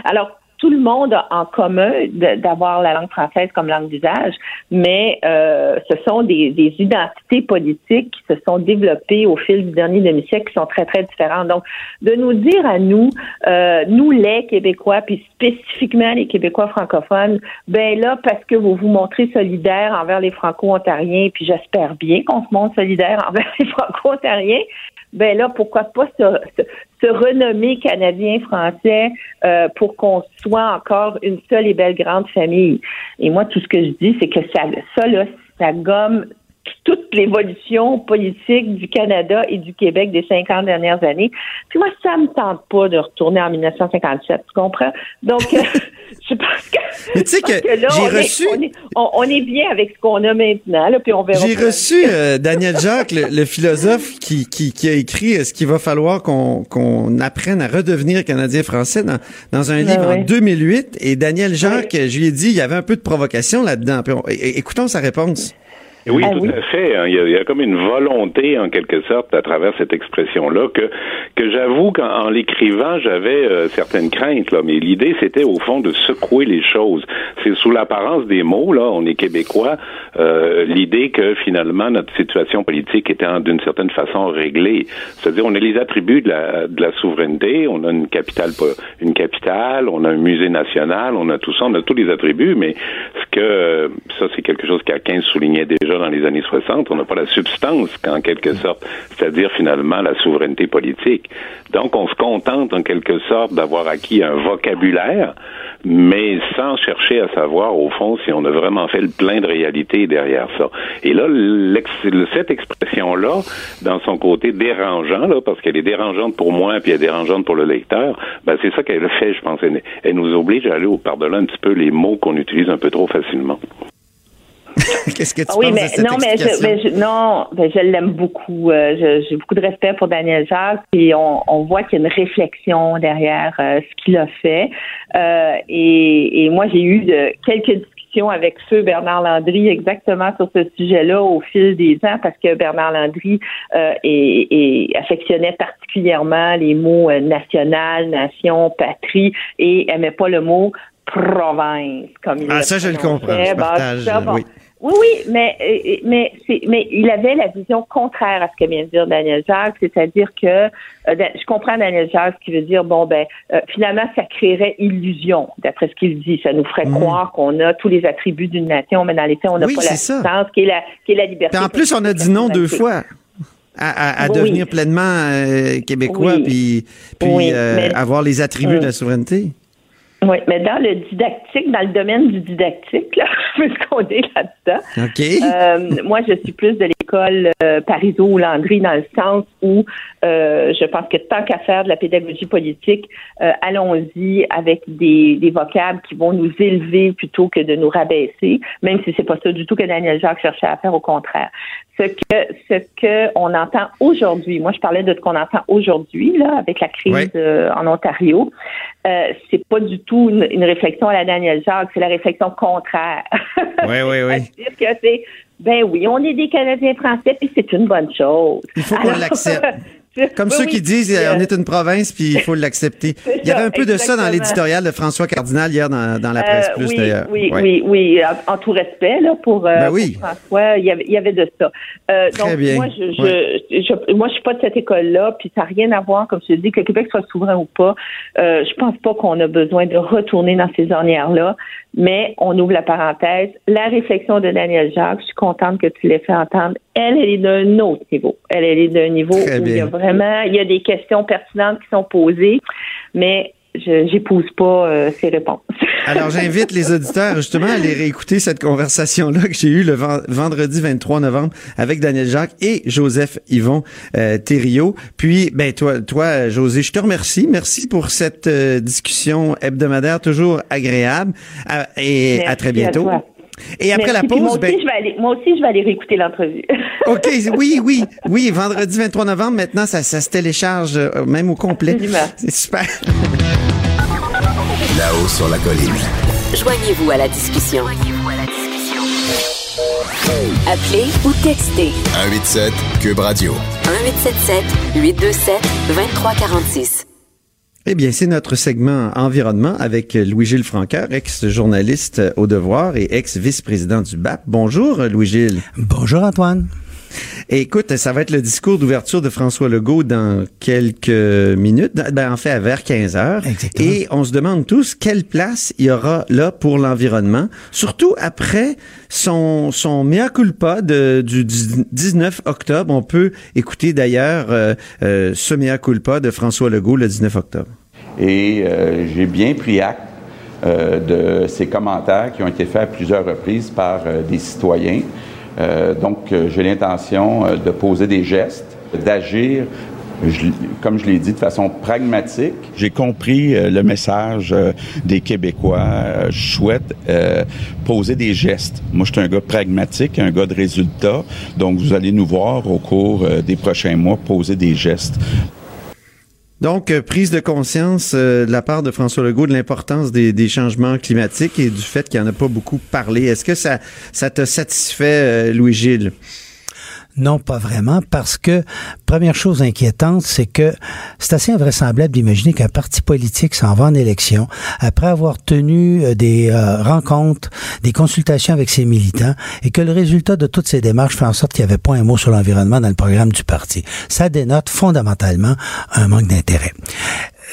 Alors tout le monde a en commun d'avoir la langue française comme langue d'usage, mais euh, ce sont des, identités politiques qui se sont développées au fil du dernier demi-siècle qui sont très, très différentes. Donc, de nous dire à nous, euh, nous les Québécois, puis spécifiquement les Québécois francophones, ben là, parce que vous vous montrez solidaires envers les Franco-Ontariens, puis j'espère bien qu'on se montre solidaire envers les Franco-Ontariens, ben là, pourquoi pas se, se, renommer Canadien-Français euh, pour qu'on soit encore une seule et belle grande famille. Et moi, tout ce que je dis, c'est que ça, ça là, ça gomme toute l'évolution politique du Canada et du Québec des 50 dernières années. Puis moi, ça me tente pas de retourner en 1957, tu comprends? Donc, euh, je pense que, Mais tu sais que là, j'ai on, reçu- est, on, est, on- on est bien avec ce qu'on a maintenant, là, puis on verra. J'ai reçu euh, Daniel Jacques, le, le philosophe, qui, qui, qui a écrit euh, ce qu'il va falloir qu'on qu'on apprenne à redevenir Canadien-Français dans, dans un livre ouais. en 2008. Et Daniel Jacques, je lui ai dit, il y avait un peu de provocation là-dedans. Écoutons sa réponse. Et Oui, Ah tout oui? à fait. hein. Il y, a, il y a comme une volonté, en quelque sorte, à travers cette expression-là, que, que j'avoue qu'en en l'écrivant, j'avais euh, certaines craintes. Là, mais l'idée, c'était au fond de secouer les choses. C'est sous l'apparence des mots, là, on est québécois, euh, l'idée que finalement notre situation politique était d'une certaine façon réglée. C'est-à-dire, on a les attributs de la, de la souveraineté, on a une capitale, une capitale, on a un musée national, on a tout ça, on a tous les attributs, mais ce que ça, c'est quelque chose qu'Aquin soulignait déjà dans les années 60. On n'a pas la substance, en quelque sorte, c'est-à-dire finalement la souveraineté politique. Donc, on se contente en quelque sorte d'avoir acquis un vocabulaire, mais sans chercher à savoir au fond si on a vraiment fait le plein de réalité derrière ça. Et là, cette expression-là, dans son côté dérangeant, là, parce qu'elle est dérangeante pour moi puis elle est dérangeante pour le lecteur, ben c'est ça qu'elle fait, je pense. Elle, elle nous oblige à aller au par-delà un petit peu les mots qu'on utilise un peu trop facilement. Qu'est-ce que tu Ah oui, penses mais de cette non, mais je, mais je- non, ben, je l'aime beaucoup. Euh, J'ai beaucoup de respect pour Daniel Jacques et on, on voit qu'il y a une réflexion derrière euh, ce qu'il a fait. Euh, et, et moi, j'ai eu de, quelques discussions avec feu Bernard Landry exactement sur ce sujet-là au fil des ans parce que Bernard Landry euh, et, et affectionnait particulièrement les mots euh, national, nation, patrie et aimait pas le mot province comme il Ah, ça, je le comprends. Je partage, bon. Oui. Oui, mais euh, mais mais il avait la vision contraire à ce que vient de dire Daniel Jacques, c'est-à-dire que euh, je comprends Daniel Jacques qui veut dire bon ben euh, finalement ça créerait illusion d'après ce qu'il dit, ça nous ferait croire qu'on a tous les attributs d'une nation, mais dans les faits on n'a. Oui, pas la puissance qui est la qui est la liberté. Puis en plus, on a dit non deux fois à, à- à Oui. devenir pleinement euh, québécois Oui. puis, puis euh, mais- avoir les attributs de la souveraineté. Oui, mais dans le didactique, dans le domaine du didactique, là, puisqu'on est là-dedans, OK? Euh, moi, je suis plus de l'école euh, Parizeau ou Landry dans le sens où euh, je pense que tant qu'à faire de la pédagogie politique, euh, allons-y avec des, des vocables qui vont nous élever plutôt que de nous rabaisser, même si c'est pas ça du tout que Daniel Jacques cherchait à faire, au contraire. Ce que ce que on entend aujourd'hui, moi je parlais de ce qu'on entend aujourd'hui là avec la crise Ouais. euh, en Ontario, euh, c'est pas du tout une, une réflexion à la Daniel Jacques, c'est la réflexion contraire. Oui, oui, oui. C'est-à-dire que c'est, ben oui, on est des Canadiens français, puis c'est une bonne chose. Il faut qu'on l'accepte. Comme oui, ceux oui, qui disent euh, on est une province puis il faut l'accepter. Il y avait un peu de ça dans l'éditorial de François Cardinal hier dans, dans la presse euh, plus oui, d'ailleurs. oui, Ouais. oui, oui, en, tout respect là pour, euh, Ben oui. pour François, il y avait, il y avait de ça. Euh, Très donc bien. moi, je, je, Ouais. je- moi, je suis pas de cette école-là, puis ça n'a rien à voir, comme je te dis, que le Québec soit souverain ou pas. Euh, je pense pas qu'on a besoin de retourner dans ces ornières-là, mais on ouvre la parenthèse. La réflexion de Daniel Jacques, je suis contente que tu l'aies fait entendre. Elle, elle est d'un autre niveau. Elle, elle est d'un niveau Très où il y a vraiment, il y a des questions pertinentes qui sont posées, mais je j'épouse pas euh, ces réponses. Alors, j'invite les auditeurs justement à aller réécouter cette conversation-là que j'ai eue le ven- vendredi 23 novembre avec Daniel Jacques et Joseph Yvon euh, Thériault. Puis, ben toi, toi, José, je te remercie. Merci pour cette euh, discussion hebdomadaire toujours agréable. À- et à très bientôt. Et après Merci. la moi pause, aussi, ben, je vais aller, moi aussi, je vais aller réécouter l'entrevue. OK, oui, oui, oui, vendredi 23 novembre, maintenant, ça, ça se télécharge euh, même au complet. C'est super. Là-haut sur la colline. Joignez-vous à la discussion. Appelez ou textez 187 Cube Radio. 1877 827 2346. Eh bien, c'est notre segment environnement avec Louis-Gilles Franqueur, ex-journaliste au Devoir et ex-vice-président du BAP. Bonjour, Louis-Gilles. Bonjour Antoine. Et écoute, ça va être le discours d'ouverture de François Legault dans quelques minutes, ben, en fait, vers 15 heures. Exactement. Et on se demande tous quelle place il y aura là pour l'environnement, surtout après son, son mea culpa de, du 19 octobre. On peut écouter d'ailleurs euh, euh, ce mea culpa de François Legault le 19 octobre. Et euh, j'ai bien pris acte euh, de ces commentaires qui ont été faits à plusieurs reprises par euh, des citoyens Euh, donc, euh, j'ai l'intention euh, de poser des gestes, d'agir comme je l'ai dit, de façon pragmatique. J'ai compris le message des Québécois. Je souhaite poser des gestes. Moi, je suis un gars pragmatique, un gars de résultats. Donc, vous allez nous voir au cours des prochains mois poser des gestes. Donc, euh, prise de conscience euh, de la part de François Legault de l'importance des, changements climatiques et du fait qu'il n'en a pas beaucoup parlé. Est-ce que ça, ça te satisfait, euh, Louis-Gilles? Non, pas vraiment, parce que première chose inquiétante, c'est que c'est assez invraisemblable d'imaginer qu'un parti politique s'en va en élection après avoir tenu euh, des euh, rencontres, des consultations avec ses militants, et que le résultat de toutes ces démarches fait en sorte qu'il n'y avait pas un mot sur l'environnement dans le programme du parti. Ça dénote fondamentalement un manque d'intérêt.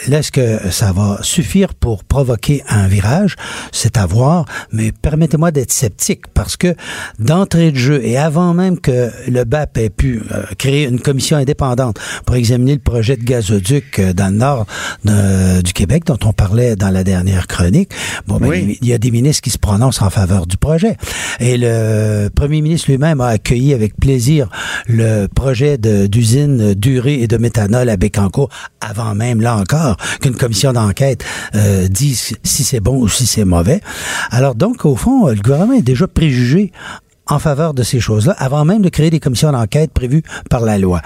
Est-ce que ça va suffire pour provoquer un virage? C'est à voir, mais permettez-moi d'être sceptique parce que d'entrée de jeu et avant même que le BAP ait pu euh, créer une commission indépendante pour examiner le projet de gazoduc euh, dans le nord de- du Québec dont on parlait dans la dernière chronique, bon, ben, Oui. il y a des ministres qui se prononcent en faveur du projet. Et le premier ministre lui-même a accueilli avec plaisir le projet d'usine d'urée et de méthanol à Bécancourt avant même, là encore, qu'une commission d'enquête euh, dise si c'est bon ou si c'est mauvais. Alors donc, au fond, le gouvernement est déjà préjugé en faveur de ces choses-là, avant même de créer des commissions d'enquête prévues par la loi.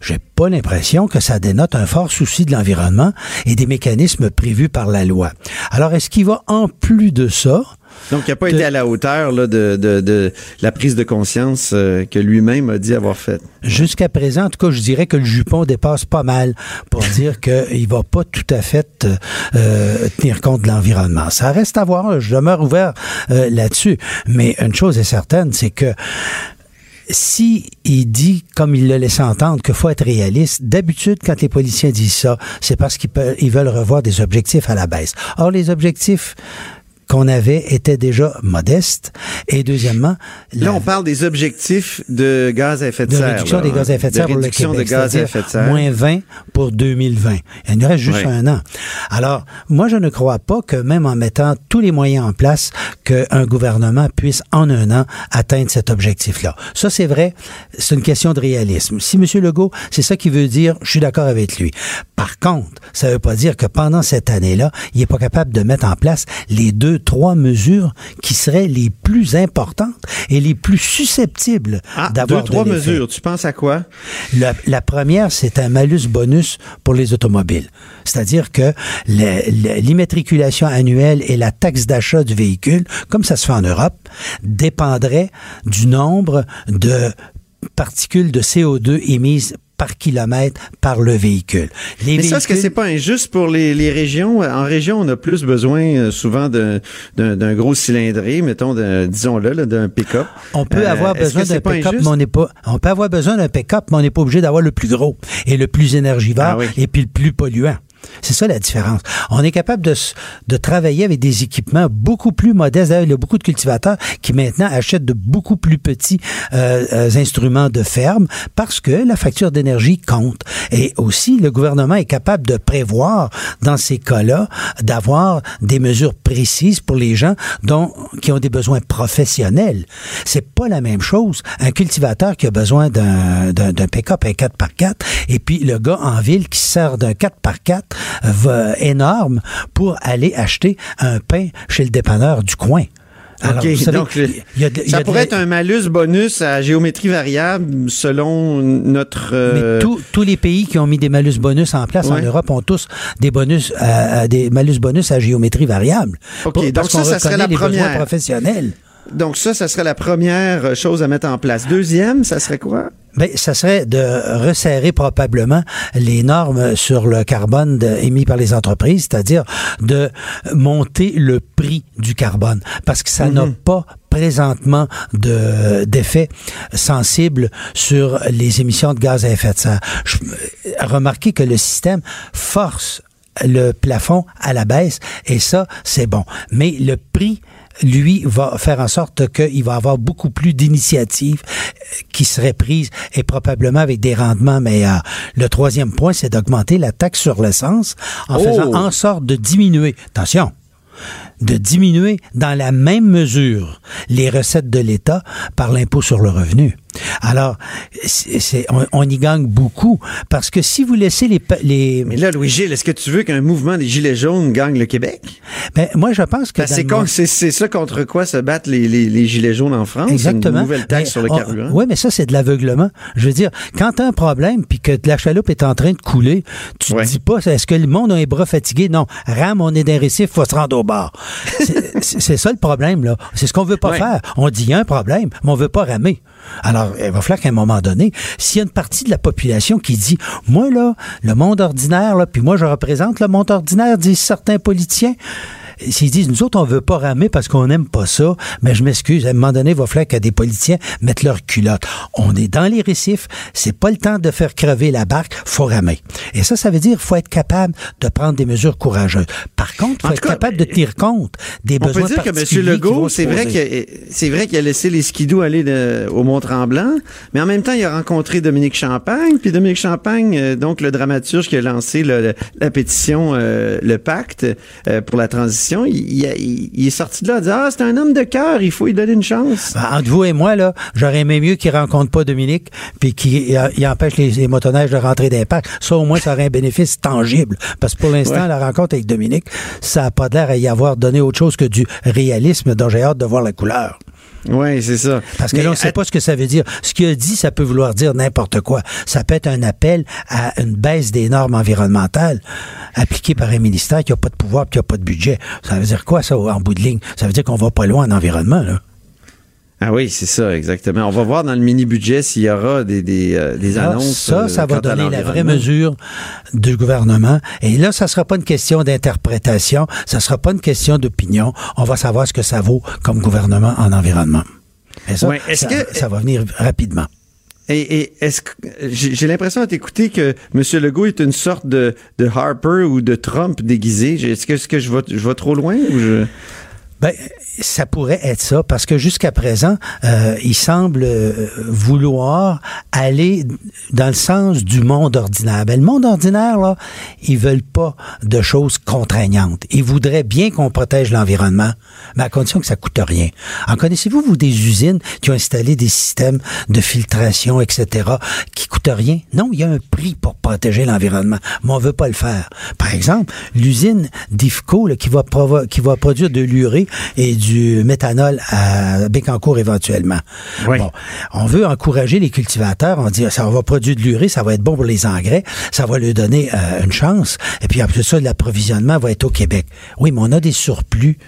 J'ai pas l'impression que ça dénote un fort souci de l'environnement et des mécanismes prévus par la loi. Alors, est-ce qu'il va en plus de ça? Donc, il n'a pas De- été à la hauteur là, de, de, de la prise de conscience euh, que lui-même a dit avoir faite. Jusqu'à présent, en tout cas, je dirais que le jupon dépasse pas mal pour dire qu'il va pas tout à fait euh, euh, tenir compte de l'environnement. Ça reste à voir. Je demeure ouvert euh, là-dessus. Mais une chose est certaine, c'est que si il dit, comme il l'a laissé entendre, qu'il faut être réaliste, d'habitude, quand les policiers disent ça, c'est parce qu'ils ils veulent revoir des objectifs à la baisse. Or, les objectifs qu'on avait étaient déjà modestes. Et deuxièmement, Là, on parle des objectifs de gaz à effet de, de serre. réduction là, des gaz à effet de serre pour le réduction Québec. de gaz à effet de serre. Moins 20 pour 2020. Il nous reste juste un an. Alors, moi, je ne crois pas que même en mettant tous les moyens en place, qu'un gouvernement puisse en un an atteindre cet objectif-là. Ça, c'est vrai. C'est une question de réalisme. Si M. Legault, c'est ça qu'il veut dire, je suis d'accord avec lui. Par contre, ça ne veut pas dire que pendant cette année-là, il n'est pas capable de mettre en place les deux, trois mesures qui seraient les plus importantes et les plus susceptibles Ah, deux, d'avoir de trois mesures. Tu penses à quoi? La, la première, c'est un malus-bonus pour les automobiles. C'est-à-dire que l'immatriculation annuelle et la taxe d'achat du véhicule, comme ça se fait en Europe, dépendrait du nombre de particules de CO2 émises par kilomètre par le véhicule. Les Mais ça, est-ce que c'est pas injuste pour les, les régions? En région, on a plus besoin euh, souvent d'un- gros cylindré, mettons, d'un- disons-le, d'un pick-up. On peut Euh, avoir besoin d'un pick-up, mais on n'est pas. On peut avoir besoin d'un pick-up, mais on n'est pas obligé d'avoir le plus gros et le plus énergivore Ah oui. et puis le plus polluant. C'est ça la différence. On est capable de, de travailler avec des équipements beaucoup plus modestes. D'ailleurs, il y a beaucoup de cultivateurs qui maintenant achètent de beaucoup plus petits euh, euh, instruments de ferme parce que la facture d'énergie compte. Et aussi, le gouvernement est capable de prévoir dans ces cas-là d'avoir des mesures précises pour les gens dont, qui ont des besoins professionnels. C'est pas la même chose. Un cultivateur qui a besoin d'un, pick-up, un 4x4, et puis le gars en ville qui se sert d'un 4x4 va, énorme pour aller acheter un pain chez le dépanneur du coin. Alors, OK, vous savez, donc le- il y a de- il y ça a pourrait la- être un malus bonus à géométrie variable selon notre... euh, Mais tous- tous les pays qui ont mis des malus bonus en place en. Europe ont tous des bonus, à- à des malus bonus à géométrie variable. OK, Pour- donc parce ça, ça serait la première. professionnels. Donc ça, ça serait la première chose à mettre en place. Deuxième, ça serait quoi? Ben, ça serait de resserrer probablement les normes sur le carbone de- émis par les entreprises, c'est-à-dire de monter le prix du carbone, parce que ça n'a pas présentement de- d'effet sensible sur les émissions de gaz à effet de serre. Je- remarquez que le système force le plafond à la baisse et ça, c'est bon. Mais le prix lui, va faire en sorte qu'il va avoir beaucoup plus d'initiatives euh, qui seraient prises et probablement avec des rendements meilleurs. Le troisième point, c'est d'augmenter la taxe sur l'essence en Oh! faisant en sorte de diminuer. Attention. de diminuer dans la même mesure les recettes de l'État par l'impôt sur le revenu. Alors, c'est, on, on, y gagne beaucoup parce que si vous laissez les... les... Mais là, Louis-Gilles, est-ce que tu veux qu'un mouvement des Gilets jaunes gagne le Québec? Ben, moi, je pense que... Ben, c'est, con, c'est, c'est, ça contre quoi se battent les, les, les Gilets jaunes en France? Exactement. Une nouvelle taxe Ben, sur le on- carburant. Oui, mais ça, c'est de l'aveuglement. Je veux dire, quand tu as un problème puis que la chaloupe est en train de couler, tu te dis pas, est-ce que le monde a les bras fatigués? Non. Rame, on est d'un récif, faut se rendre au bar. C'est- c'est c'est ça le problème, là. C'est ce qu'on veut pas Ouais. faire. On dit, il y a un problème, mais on veut pas ramer. Alors, il va falloir qu'à un moment donné, s'il y a une partie de la population qui dit, moi, là, le monde ordinaire, là, puis moi, je représente le monde ordinaire, disent certains politiciens, S'ils disent, nous autres, on veut pas ramer parce qu'on n'aime pas ça, mais je m'excuse, à un moment donné, il va falloir que des politiciens mettent leur culotte. On est dans les récifs, c'est pas le temps de faire crever la barque, faut ramer. Et ça, ça veut dire faut être capable de prendre des mesures courageuses. Par contre, faut être cas, capable de tenir compte des On besoins peut dire que M. Legault, c'est vrai que c'est vrai qu'il a laissé les skidoo aller de- au Mont-Tremblant, mais en même temps, il a rencontré Dominique Champagne, puis Dominique Champagne, euh, donc le dramaturge qui a lancé le- la pétition, euh, le pacte euh, pour la transition, il, il a- il- il est sorti de là disant ah c'est un homme de cœur, il faut lui donner une chance. Ben, entre vous et moi, là, j'aurais aimé mieux qu'il rencontre pas Dominique, puis qu'il il empêche les, les motoneiges de rentrer d'impact. Ça, au moins, ça aurait un bénéfice tangible. Parce que pour l'instant, Ouais. la rencontre avec Dominique, ça n'a pas l'air à y avoir donné autre chose que du réalisme dont j'ai hâte de voir la couleur. Oui, c'est ça. Parce que Mais là, on ne sait pas ce que ça veut dire. Ce qu'il a dit, ça peut vouloir dire n'importe quoi. Ça peut être un appel à une baisse des normes environnementales appliquées par un ministère qui n'a pas de pouvoir et qui n'a pas de budget. Ça veut dire quoi, ça, en bout de ligne? Ça veut dire qu'on va pas loin en environnement, là. Ah oui, c'est ça, exactement. On va voir dans le mini-budget s'il y aura des, des, euh, des Ça, annonces. Ça, ça euh, va quant à donner la vraie mesure du gouvernement. Et là, ça sera pas une question d'interprétation, ça sera pas une question d'opinion. On va savoir ce que ça vaut comme gouvernement en environnement. Et ça, ça, que- ça va venir rapidement. Et, et est-ce que j'ai l'impression à t'écouter que M. Legault est une sorte de, de Harper ou de Trump déguisé. J'ai- Est-ce que, est-ce que je vais, je vais trop loin ou je... Ben, ça pourrait être ça, parce que jusqu'à présent, euh, il semble euh, vouloir aller dans le sens du monde ordinaire. Ben, le monde ordinaire, là, ils veulent pas de choses contraignantes. Ils voudraient bien qu'on protège l'environnement, mais à condition que ça coûte rien. En connaissez-vous, vous, des usines qui ont installé des systèmes de filtration, etc., qui coûtent rien? Non, il y a un prix pour protéger l'environnement, mais on veut pas le faire. Par exemple, l'usine d'IFCO, qui va qui va produire de l'urée et du méthanol à Bécancour éventuellement. Bon, on veut encourager les cultivateurs, on dit ça va produire de l'urée, ça va être bon pour les engrais, ça va leur donner euh, une chance, et puis après ça, l'approvisionnement va être au Québec. Oui, mais on a des surplus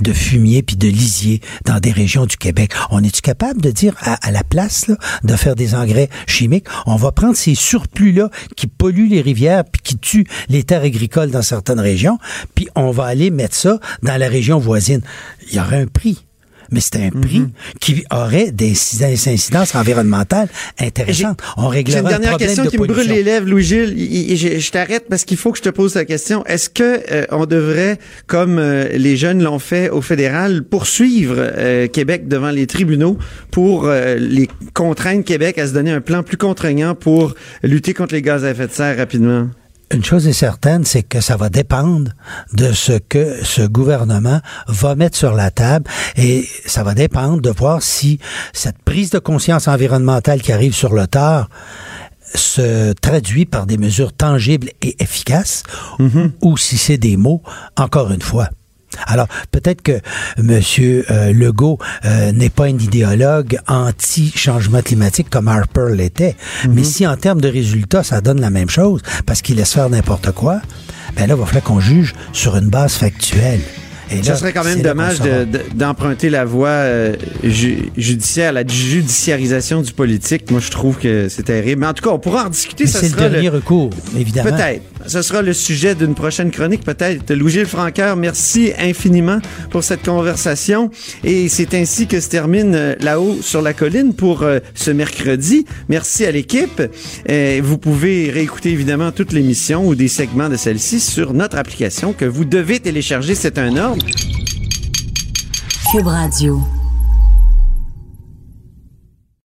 de fumier puis de lisier dans des régions du Québec. On est-tu capable de dire à, la place de faire des engrais chimiques, on va prendre ces surplus-là qui polluent les rivières puis qui tuent les terres agricoles dans certaines régions, puis on va aller mettre ça dans la région voisine. Il y aurait un prix. Mais c'est un prix Mhm. qui aurait des, des incidences environnementales intéressantes. On J'ai réglerait une un dernière question de qui me brûle les lèvres, Louis-Gilles. Il- il- Je, je t'arrête parce qu'il faut que je te pose la question. Est-ce que euh, on devrait, comme euh, les jeunes l'ont fait au fédéral, poursuivre euh, Québec devant les tribunaux pour euh, les contraindre Québec à se donner un plan plus contraignant pour lutter contre les gaz à effet de serre rapidement? Une chose est certaine, c'est que ça va dépendre de ce que ce gouvernement va mettre sur la table et ça va dépendre de voir si cette prise de conscience environnementale qui arrive sur le tard se traduit par des mesures tangibles et efficaces ou si c'est des mots, encore une fois. Alors, peut-être que M. euh, Legault euh, n'est pas un idéologue anti-changement climatique comme Harper l'était, mais si en termes de résultats, ça donne la même chose, parce qu'il laisse faire n'importe quoi, ben là, il va falloir qu'on juge sur une base factuelle. Et Ça là, serait quand même dommage saura. de- de- d'emprunter la voie euh, ju- judiciaire, la judiciarisation du politique. Moi, je trouve que c'est terrible. Mais en tout cas, on pourra en discuter. Mais ça c'est le dernier recours, évidemment. Peut-être. Ce sera le sujet d'une prochaine chronique, peut-être. Louis-Gilles Franqueur, merci infiniment pour cette conversation. Et c'est ainsi que se termine euh, là-haut sur la colline pour euh, ce mercredi. Merci à l'équipe. Vous pouvez réécouter évidemment toute l'émission ou des segments de celle-ci sur notre application que vous devez télécharger. C'est un ordre. Cube Radio.